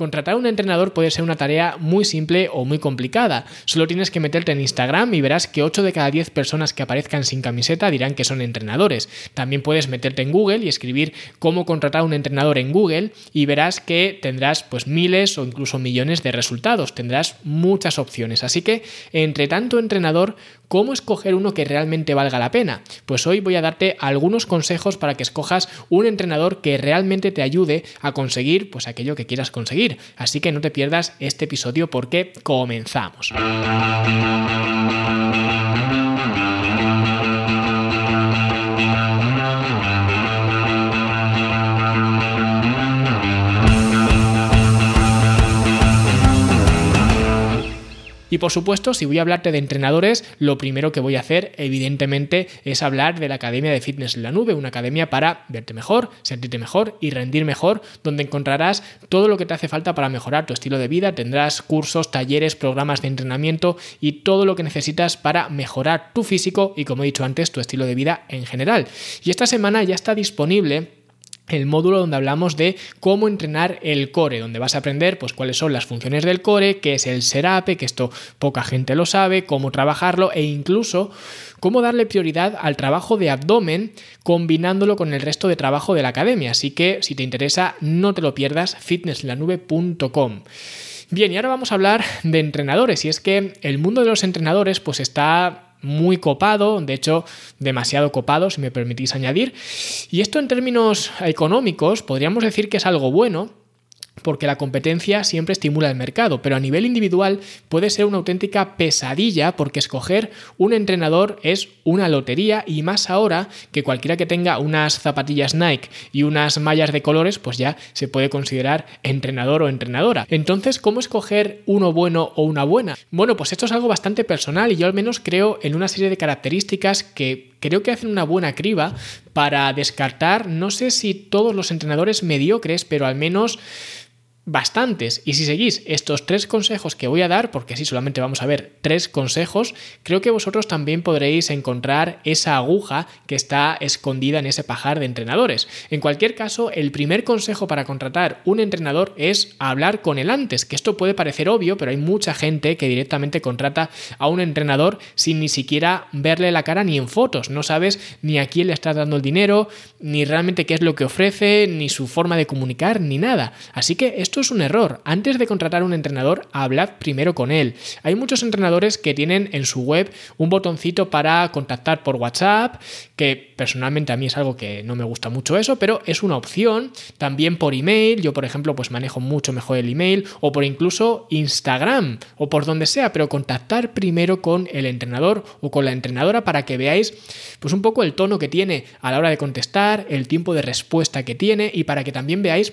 Contratar a un entrenador puede ser una tarea muy simple o muy complicada. Solo tienes que meterte en Instagram y verás que 8 de cada 10 personas que aparezcan sin camiseta dirán que son entrenadores. También puedes meterte en Google y escribir cómo contratar a un entrenador en Google y verás que tendrás pues miles o incluso millones de resultados. Tendrás muchas opciones. Así que entre tanto entrenador, ¿cómo escoger uno que realmente valga la pena? Pues hoy voy a darte algunos consejos para que escojas un entrenador que realmente te ayude a conseguir pues aquello que quieras conseguir. Así que no te pierdas este episodio porque comenzamos. Y por supuesto, si voy a hablarte de entrenadores, lo primero que voy a hacer, evidentemente, es hablar de la Academia de Fitness en la Nube, una academia para verte mejor, sentirte mejor y rendir mejor, donde encontrarás todo lo que te hace falta para mejorar tu estilo de vida. Tendrás cursos, talleres, programas de entrenamiento y todo lo que necesitas para mejorar tu físico y, como he dicho antes, tu estilo de vida en general. Y esta semana ya está disponible el módulo donde hablamos de cómo entrenar el core, donde vas a aprender pues cuáles son las funciones del core, qué es el serape, que esto poca gente lo sabe, cómo trabajarlo e incluso cómo darle prioridad al trabajo de abdomen combinándolo con el resto de trabajo de la academia. Así que si te interesa, no te lo pierdas, fitnesslanube.com. Bien, y ahora vamos a hablar de entrenadores y es que el mundo de los entrenadores pues está muy copado, de hecho demasiado copado, si me permitís añadir. Y esto en términos económicos podríamos decir que es algo bueno, porque la competencia siempre estimula el mercado, pero a nivel individual puede ser una auténtica pesadilla porque escoger un entrenador es una lotería y más ahora que cualquiera que tenga unas zapatillas Nike y unas mallas de colores, pues ya se puede considerar entrenador o entrenadora. Entonces, ¿cómo escoger uno bueno o una buena? Bueno, pues esto es algo bastante personal y yo al menos creo en una serie de características que creo que hacen una buena criba para descartar, no sé si todos los entrenadores mediocres, pero al menos bastantes. Y si seguís estos tres consejos que voy a dar, porque así solamente vamos a ver tres consejos, creo que vosotros también podréis encontrar esa aguja que está escondida en ese pajar de entrenadores. En cualquier caso, el primer consejo para contratar un entrenador es hablar con él antes, que esto puede parecer obvio, pero hay mucha gente que directamente contrata a un entrenador sin ni siquiera verle la cara ni en fotos. No sabes ni a quién le estás dando el dinero, ni realmente qué es lo que ofrece, ni su forma de comunicar, ni nada. Así que esto es un error. Antes de contratar a un entrenador, hablad primero con él. Hay muchos entrenadores que tienen en su web un botoncito para contactar por WhatsApp, que personalmente a mí es algo que no me gusta mucho eso, pero es una opción. También por email, yo por ejemplo pues manejo mucho mejor el email, o por incluso Instagram, o por donde sea, pero contactar primero con el entrenador o con la entrenadora para que veáis pues un poco el tono que tiene a la hora de contestar, el tiempo de respuesta que tiene y para que también veáis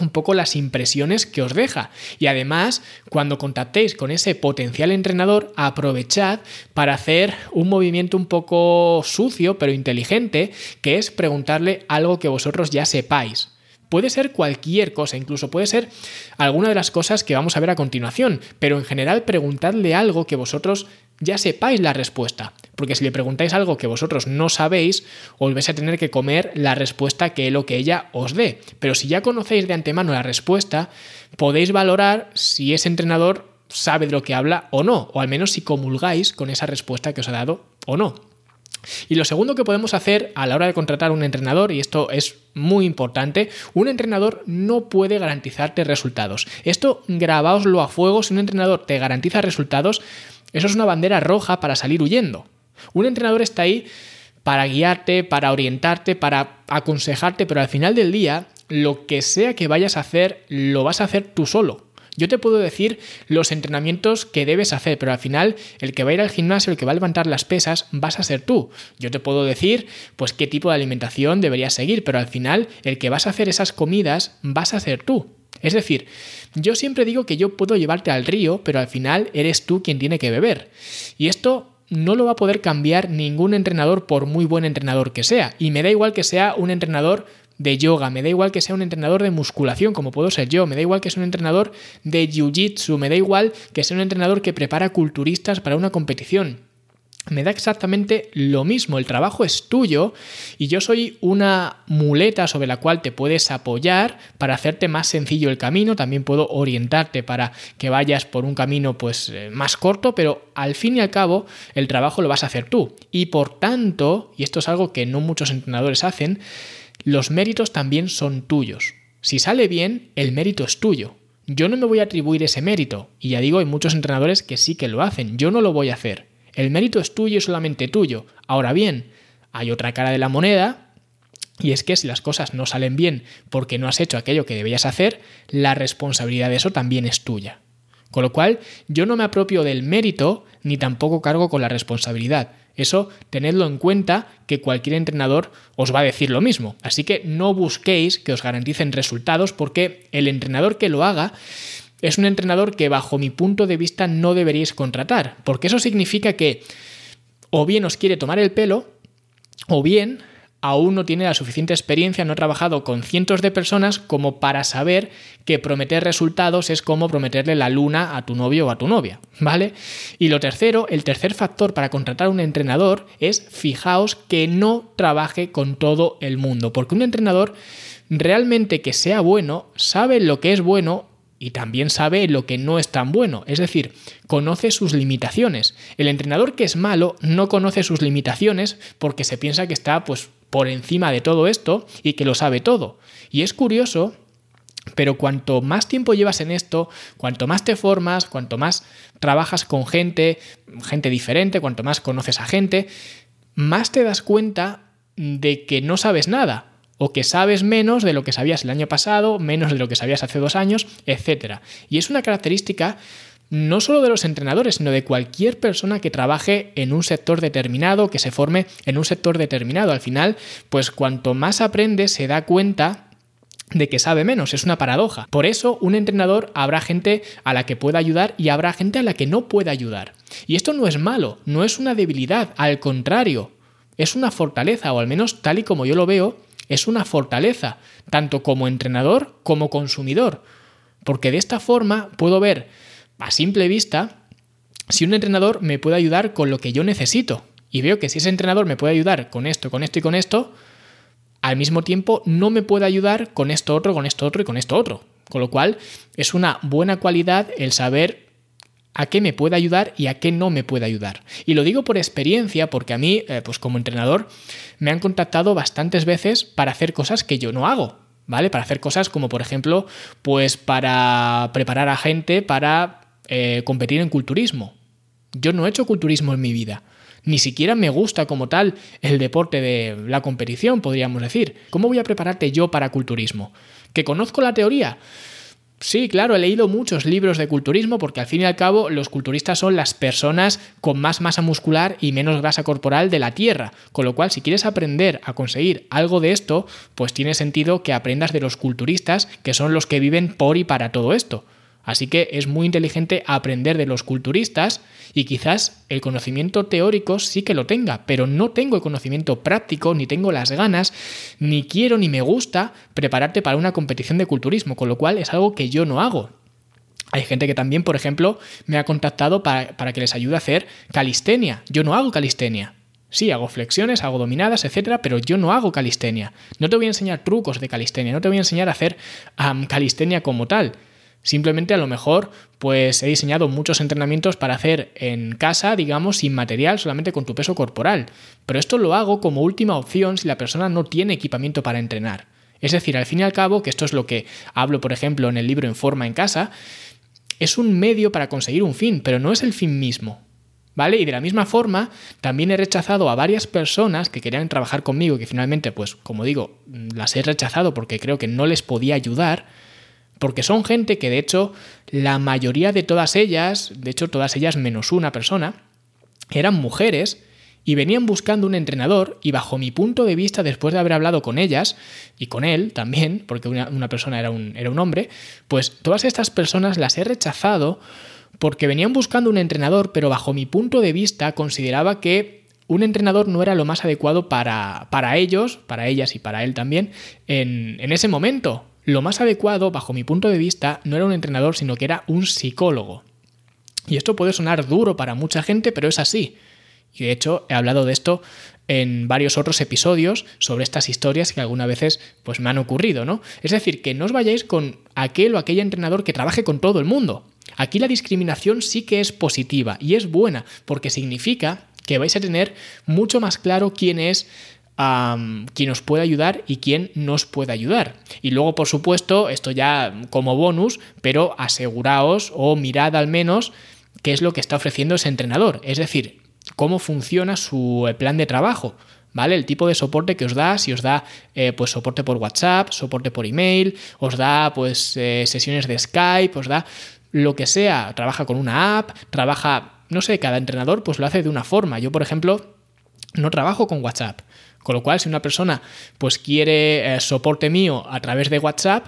un poco las impresiones que os deja. Y además, cuando contactéis con ese potencial entrenador, aprovechad para hacer un movimiento un poco sucio, pero inteligente, que es preguntarle algo que vosotros ya sepáis. Puede ser cualquier cosa, incluso puede ser alguna de las cosas que vamos a ver a continuación, pero en general preguntadle algo que vosotros ya sepáis la respuesta. Porque si le preguntáis algo que vosotros no sabéis, os vais a tener que comer la respuesta que él o que ella os dé. Pero si ya conocéis de antemano la respuesta, podéis valorar si ese entrenador sabe de lo que habla o no, o al menos si comulgáis con esa respuesta que os ha dado o no. Y lo segundo que podemos hacer a la hora de contratar un entrenador, y esto es muy importante, un entrenador no puede garantizarte resultados. Esto grabáoslo a fuego, si un entrenador te garantiza resultados, eso es una bandera roja para salir huyendo. Un entrenador está ahí para guiarte, para orientarte, para aconsejarte, pero al final del día, lo que sea que vayas a hacer, lo vas a hacer tú solo. Yo te puedo decir los entrenamientos que debes hacer, pero al final el que va a ir al gimnasio, el que va a levantar las pesas, vas a ser tú. Yo te puedo decir pues qué tipo de alimentación deberías seguir, pero al final el que vas a hacer esas comidas vas a ser tú. Es decir, yo siempre digo que yo puedo llevarte al río, pero al final eres tú quien tiene que beber. Y esto no lo va a poder cambiar ningún entrenador por muy buen entrenador que sea. Y me da igual que sea un entrenador de yoga, me da igual que sea un entrenador de musculación, como puedo ser yo, me da igual que sea un entrenador de jiu-jitsu, me da igual que sea un entrenador que prepara culturistas para una competición. me da exactamente lo mismo, el trabajo es tuyo y yo soy una muleta sobre la cual te puedes apoyar para hacerte más sencillo el camino, también puedo orientarte para que vayas por un camino pues eh, más corto, pero al fin y al cabo el trabajo lo vas a hacer tú. Y por tanto, y esto es algo que no muchos entrenadores hacen, los méritos también son tuyos. Si sale bien, el mérito es tuyo. Yo no me voy a atribuir ese mérito, y ya digo, hay muchos entrenadores que sí que lo hacen, yo no lo voy a hacer. El mérito es tuyo y solamente tuyo. Ahora bien, hay otra cara de la moneda y es que si las cosas no salen bien porque no has hecho aquello que debías hacer, la responsabilidad de eso también es tuya. Con lo cual, yo no me apropio del mérito ni tampoco cargo con la responsabilidad. Eso tenedlo en cuenta que cualquier entrenador os va a decir lo mismo. Así que no busquéis que os garanticen resultados porque el entrenador que lo haga es un entrenador que bajo mi punto de vista no deberíais contratar, porque eso significa que o bien os quiere tomar el pelo, o bien aún no tiene la suficiente experiencia, no ha trabajado con cientos de personas como para saber que prometer resultados es como prometerle la luna a tu novio o a tu novia, ¿vale? Y lo tercero, el tercer factor para contratar a un entrenador es fijaos que no trabaje con todo el mundo, porque un entrenador realmente que sea bueno sabe lo que es bueno y también sabe lo que no es tan bueno, es decir, conoce sus limitaciones. El entrenador que es malo no conoce sus limitaciones porque se piensa que está pues por encima de todo esto y que lo sabe todo. Y es curioso pero cuanto más tiempo llevas en esto, cuanto más te formas, cuanto más trabajas con gente, gente diferente, cuanto más conoces a gente, más te das cuenta de que no sabes nada o que sabes menos de lo que sabías el año pasado, menos de lo que sabías hace dos años, etc. Y es una característica no solo de los entrenadores, sino de cualquier persona que trabaje en un sector determinado, que se forme en un sector determinado. Al final, pues cuanto más aprende, se da cuenta de que sabe menos, es una paradoja. Por eso, un entrenador habrá gente a la que pueda ayudar y habrá gente a la que no pueda ayudar. Y esto no es malo, no es una debilidad, al contrario, es una fortaleza, o al menos tal y como yo lo veo, es una fortaleza, tanto como entrenador como consumidor, porque de esta forma puedo ver a simple vista si un entrenador me puede ayudar con lo que yo necesito. Y veo que si ese entrenador me puede ayudar con esto, con esto y con esto, al mismo tiempo no me puede ayudar con esto otro, con esto otro y con esto otro. Con lo cual es una buena cualidad el saber a qué me puede ayudar y a qué no me puede ayudar. Y lo digo por experiencia porque a mí, eh, pues como entrenador, me han contactado bastantes veces para hacer cosas que yo no hago, ¿vale? Para hacer cosas como, por ejemplo, pues para preparar a gente para eh, competir en culturismo. Yo no he hecho culturismo en mi vida. Ni siquiera me gusta como tal el deporte de la competición, podríamos decir. ¿Cómo voy a prepararte yo para culturismo? ¿Que conozco la teoría? Sí, claro, he leído muchos libros de culturismo porque al fin y al cabo los culturistas son las personas con más masa muscular y menos grasa corporal de la Tierra, con lo cual si quieres aprender a conseguir algo de esto, pues tiene sentido que aprendas de los culturistas, que son los que viven por y para todo esto. Así que es muy inteligente aprender de los culturistas y quizás el conocimiento teórico sí que lo tenga, pero no tengo el conocimiento práctico, ni tengo las ganas, ni quiero ni me gusta prepararte para una competición de culturismo, con lo cual es algo que yo no hago. Hay gente que también, por ejemplo, me ha contactado para, para que les ayude a hacer calistenia. Yo no hago calistenia. Sí, hago flexiones, hago dominadas, etcétera, pero yo no hago calistenia. No te voy a enseñar trucos de calistenia, no te voy a enseñar a hacer calistenia como tal. Simplemente a lo mejor pues he diseñado muchos entrenamientos para hacer en casa, digamos, sin material, solamente con tu peso corporal. Pero esto lo hago como última opción si la persona no tiene equipamiento para entrenar. Es decir, al fin y al cabo, que esto es lo que hablo, por ejemplo, en el libro En forma en casa, es un medio para conseguir un fin, pero no es el fin mismo. ¿Vale? Y de la misma forma, también he rechazado a varias personas que querían trabajar conmigo, que finalmente, pues, como digo, las he rechazado porque creo que no les podía ayudar porque son gente que de hecho la mayoría de todas ellas, de hecho todas ellas menos una persona, eran mujeres y venían buscando un entrenador y bajo mi punto de vista, después de haber hablado con ellas y con él también, porque una, persona era un, era un hombre, pues todas estas personas las he rechazado porque venían buscando un entrenador, pero bajo mi punto de vista consideraba que un entrenador no era lo más adecuado para, para ellos, para ellas y para él también, en, en ese momento. Lo más adecuado, bajo mi punto de vista, no era un entrenador, sino que era un psicólogo. Y esto puede sonar duro para mucha gente, pero es así. Y de hecho he hablado de esto en varios otros episodios sobre estas historias que algunas veces pues me han ocurrido, ¿no? Es decir, que no os vayáis con aquel o aquella entrenador que trabaje con todo el mundo. Aquí la discriminación sí que es positiva y es buena porque significa que vais a tener mucho más claro quién es quién os puede ayudar y quién nos puede ayudar. Y luego, por supuesto, esto ya como bonus, pero aseguraos o mirad al menos qué es lo que está ofreciendo ese entrenador. Es decir, cómo funciona su eh, plan de trabajo. ¿Vale? El tipo de soporte que os da, si os da eh, pues soporte por WhatsApp, soporte por email, os da pues eh, sesiones de Skype, os da lo que sea, trabaja con una app, trabaja, no sé, cada entrenador pues lo hace de una forma. Yo, por ejemplo, no trabajo con WhatsApp. Con lo cual, si una persona pues quiere soporte mío a través de WhatsApp,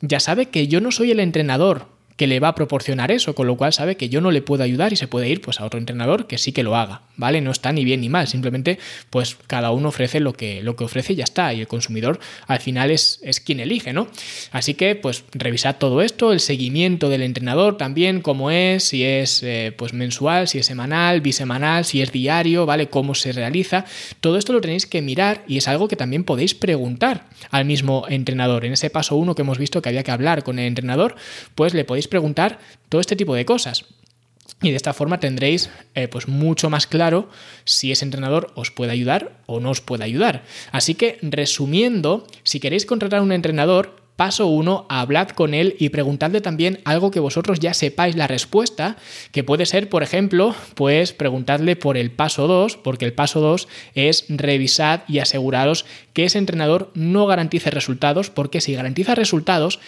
ya sabe que yo no soy el entrenador que le va a proporcionar eso, con lo cual sabe que yo no le puedo ayudar y se puede ir pues a otro entrenador que sí que lo haga, ¿vale? No está ni bien ni mal, simplemente pues cada uno ofrece lo que, lo que ofrece y ya está, y el consumidor al final es, es quien elige, ¿no? Así que pues revisad todo esto, el seguimiento del entrenador también, cómo es, si es eh, pues mensual, si es semanal, bisemanal, si es diario, ¿vale? Cómo se realiza, todo esto lo tenéis que mirar y es algo que también podéis preguntar al mismo entrenador. En ese paso uno que hemos visto que había que hablar con el entrenador, pues le podéis preguntar todo este tipo de cosas. Y de esta forma tendréis eh, pues mucho más claro si ese entrenador os puede ayudar o no os puede ayudar. Así que, resumiendo, si queréis contratar a un entrenador, Paso 1, hablad con él y preguntadle también algo que vosotros ya sepáis la respuesta, que puede ser, por ejemplo, pues preguntadle por el paso 2, porque el paso 2 es revisad y aseguraros que ese entrenador no garantice resultados, porque si garantiza resultados,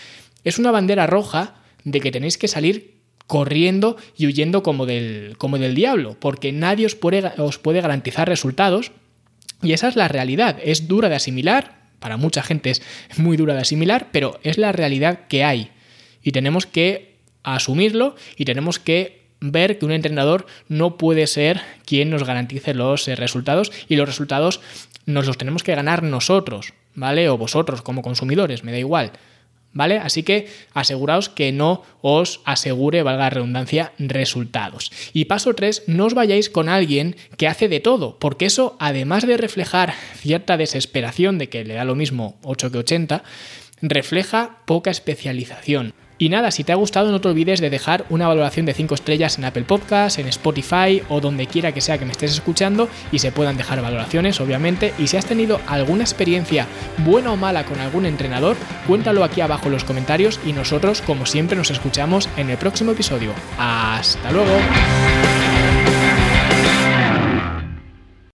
es una bandera roja de que tenéis que salir corriendo y huyendo como del, como del diablo, porque nadie os puede, os puede garantizar resultados y esa es la realidad. Es dura de asimilar, para mucha gente es muy dura de asimilar, pero es la realidad que hay y tenemos que asumirlo y tenemos que ver que un entrenador no puede ser quien nos garantice los eh, resultados y los resultados nos los tenemos que ganar nosotros, ¿vale? O vosotros como consumidores, me da igual. ¿Vale? Así que aseguraos que no os asegure, valga la redundancia, resultados. Y paso 3, no os vayáis con alguien que hace de todo, porque eso, además de reflejar cierta desesperación de que le da lo mismo 8 que 80, refleja poca especialización. Y nada, si te ha gustado no te olvides de dejar una valoración de 5 estrellas en Apple Podcasts, en Spotify o donde quiera que sea que me estés escuchando y se puedan dejar valoraciones, obviamente. Y si has tenido alguna experiencia buena o mala con algún entrenador, cuéntalo aquí abajo en los comentarios y nosotros, como siempre, nos escuchamos en el próximo episodio. ¡Hasta luego!